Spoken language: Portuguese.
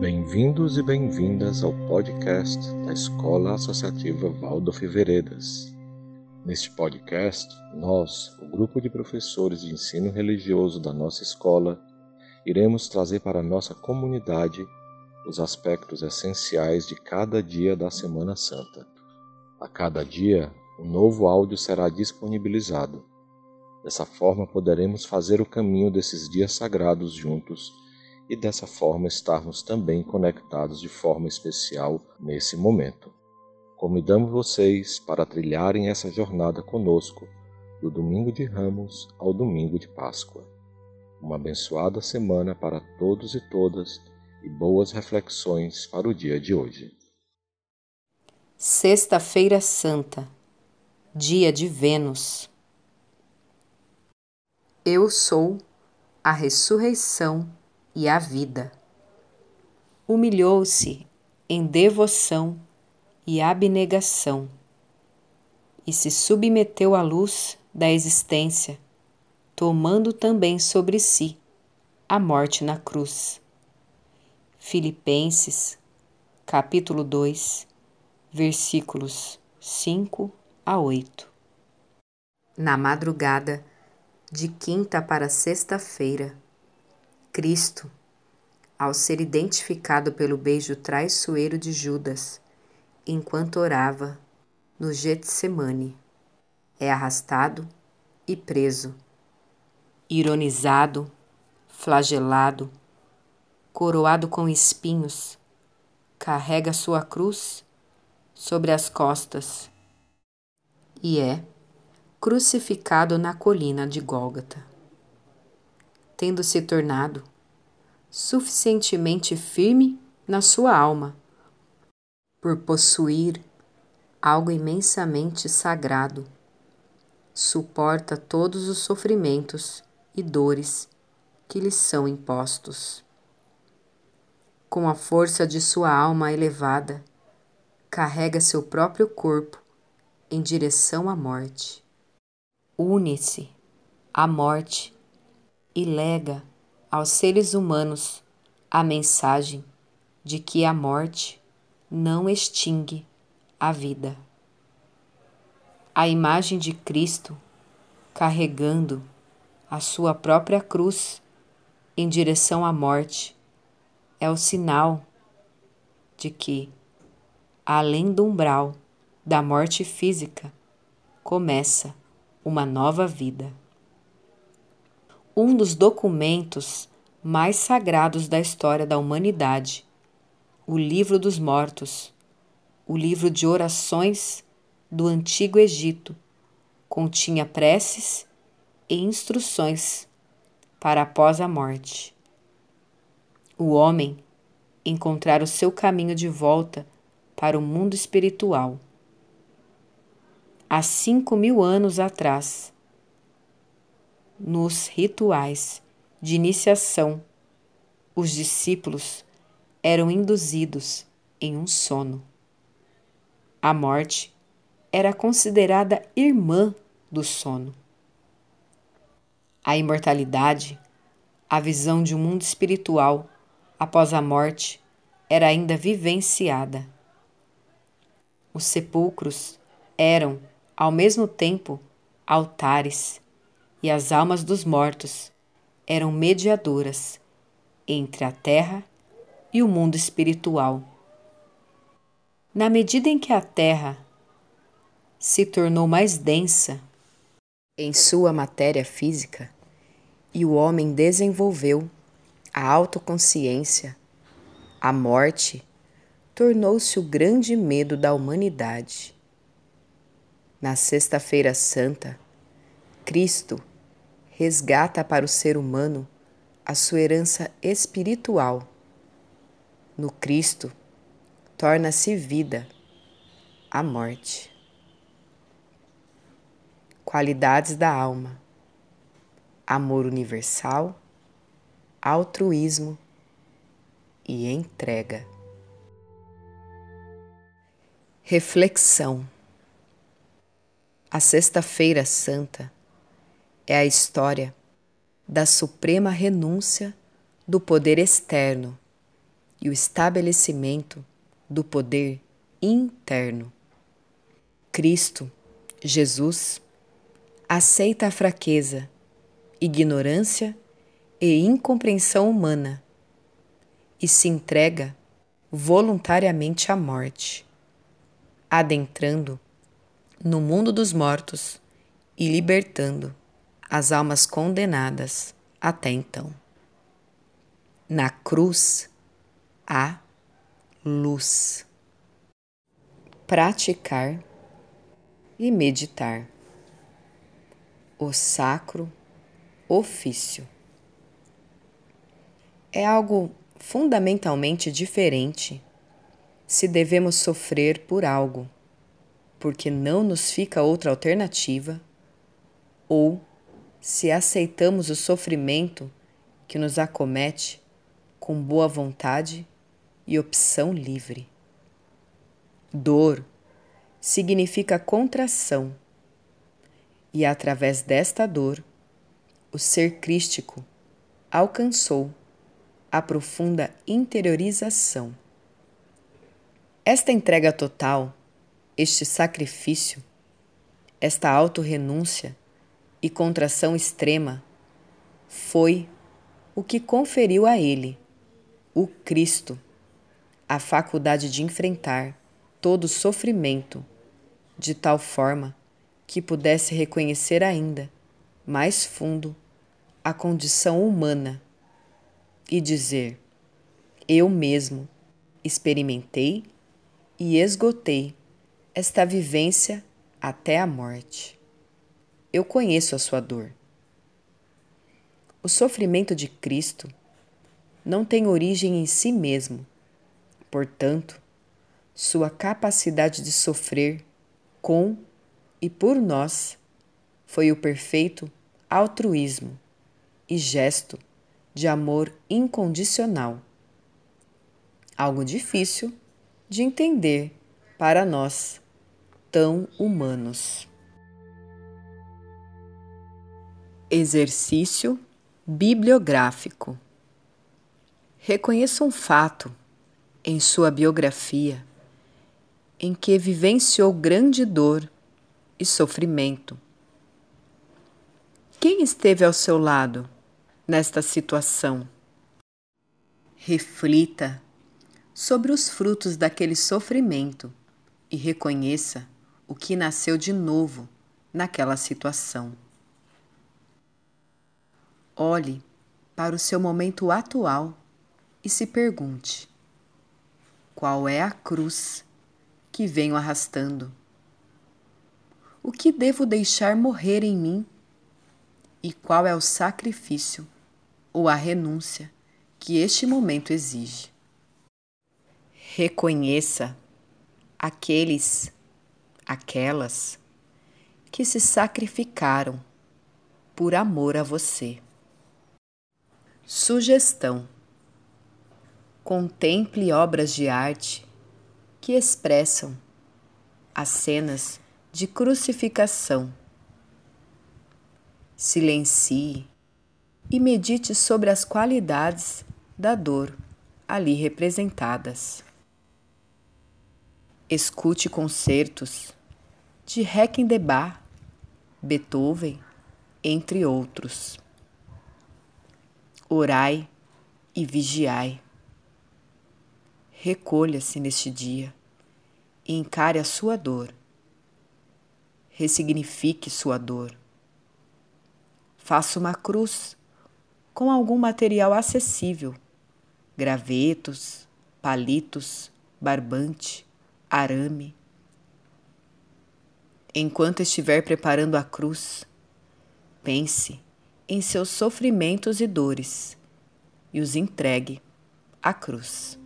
Bem-vindos e bem-vindas ao podcast da Escola Associativa Waldorf Veredas. Neste podcast, nós, o grupo de professores de ensino religioso da nossa escola, iremos trazer para a nossa comunidade os aspectos essenciais de cada dia da Semana Santa. A cada dia, um novo áudio será disponibilizado. Dessa forma, poderemos fazer o caminho desses dias sagrados juntos e dessa forma estarmos também conectados de forma especial nesse momento. Convidamos vocês para trilharem essa jornada conosco do domingo de Ramos ao domingo de Páscoa. Uma abençoada semana para todos e todas e boas reflexões para o dia de hoje. Sexta-feira Santa, dia de Vênus. Eu sou a ressurreição e a vida. Humilhou-se em devoção e abnegação e se submeteu à luz da existência, tomando também sobre si a morte na cruz. Filipenses, capítulo 2, versículos 5 a 8. Na madrugada de quinta para sexta-feira, Cristo, ao ser identificado pelo beijo traiçoeiro de Judas, enquanto orava no Getsemane, é arrastado e preso, ironizado, flagelado, coroado com espinhos, carrega sua cruz sobre as costas e é crucificado na colina de Gólgota tendo se tornado suficientemente firme na sua alma, por possuir algo imensamente sagrado, suporta todos os sofrimentos e dores que lhe são impostos. Com a força de sua alma elevada, carrega seu próprio corpo em direção à morte. Une-se à morte e lega aos seres humanos a mensagem de que a morte não extingue a vida. A imagem de Cristo carregando a sua própria cruz em direção à morte é o sinal de que, além do umbral da morte física, começa uma nova vida um dos documentos mais sagrados da história da humanidade, o Livro dos Mortos, o livro de orações do Antigo Egito, continha preces e instruções para após a morte. O homem encontrar o seu caminho de volta para o mundo espiritual. Há cinco mil anos atrás, nos rituais de iniciação, os discípulos eram induzidos em um sono. A morte era considerada irmã do sono. A imortalidade, a visão de um mundo espiritual após a morte, era ainda vivenciada. Os sepulcros eram, ao mesmo tempo, altares e as almas dos mortos eram mediadoras entre a terra e o mundo espiritual. Na medida em que a terra se tornou mais densa em sua matéria física e o homem desenvolveu a autoconsciência, a morte tornou-se o grande medo da humanidade. Na Sexta-feira Santa, Cristo resgata para o ser humano a sua herança espiritual. No Cristo, torna-se vida a morte. Qualidades da alma: amor universal, altruísmo e entrega. Reflexão: A Sexta-feira Santa é a história da suprema renúncia do poder externo e o estabelecimento do poder interno. Cristo, Jesus, aceita a fraqueza, ignorância e incompreensão humana e se entrega voluntariamente à morte, adentrando no mundo dos mortos e libertando as almas condenadas até então. Na cruz há luz. Praticar e meditar. O sacro ofício. É algo fundamentalmente diferente se devemos sofrer por algo, porque não nos fica outra alternativa, ou se aceitamos o sofrimento que nos acomete com boa vontade e opção livre. Dor significa contração, e através desta dor, o ser crístico alcançou a profunda interiorização. Esta entrega total, este sacrifício, esta autorrenúncia e contração extrema foi o que conferiu a ele, o Cristo, a faculdade de enfrentar todo sofrimento de tal forma que pudesse reconhecer ainda mais fundo a condição humana e dizer: Eu mesmo experimentei e esgotei esta vivência até a morte. Eu conheço a sua dor. O sofrimento de Cristo não tem origem em si mesmo, portanto, sua capacidade de sofrer com e por nós foi o perfeito altruísmo e gesto de amor incondicional. Algo difícil de entender para nós, tão humanos. Exercício bibliográfico. Reconheça um fato em sua biografia em que vivenciou grande dor e sofrimento. Quem esteve ao seu lado nesta situação? Reflita sobre os frutos daquele sofrimento e reconheça o que nasceu de novo naquela situação. Olhe para o seu momento atual e se pergunte: qual é a cruz que venho arrastando? O que devo deixar morrer em mim? E qual é o sacrifício ou a renúncia que este momento exige? Reconheça aqueles, aquelas que se sacrificaram por amor a você. Sugestão: Contemple obras de arte que expressam as cenas de crucificação. Silencie e medite sobre as qualidades da dor ali representadas. Escute concertos de Reckendebar, Beethoven, entre outros. Orai e vigiai. Recolha-se neste dia e encare a sua dor. Ressignifique sua dor. Faça uma cruz com algum material acessível: gravetos, palitos, barbante, arame. Enquanto estiver preparando a cruz, pense em seus sofrimentos e dores e os entregue à cruz.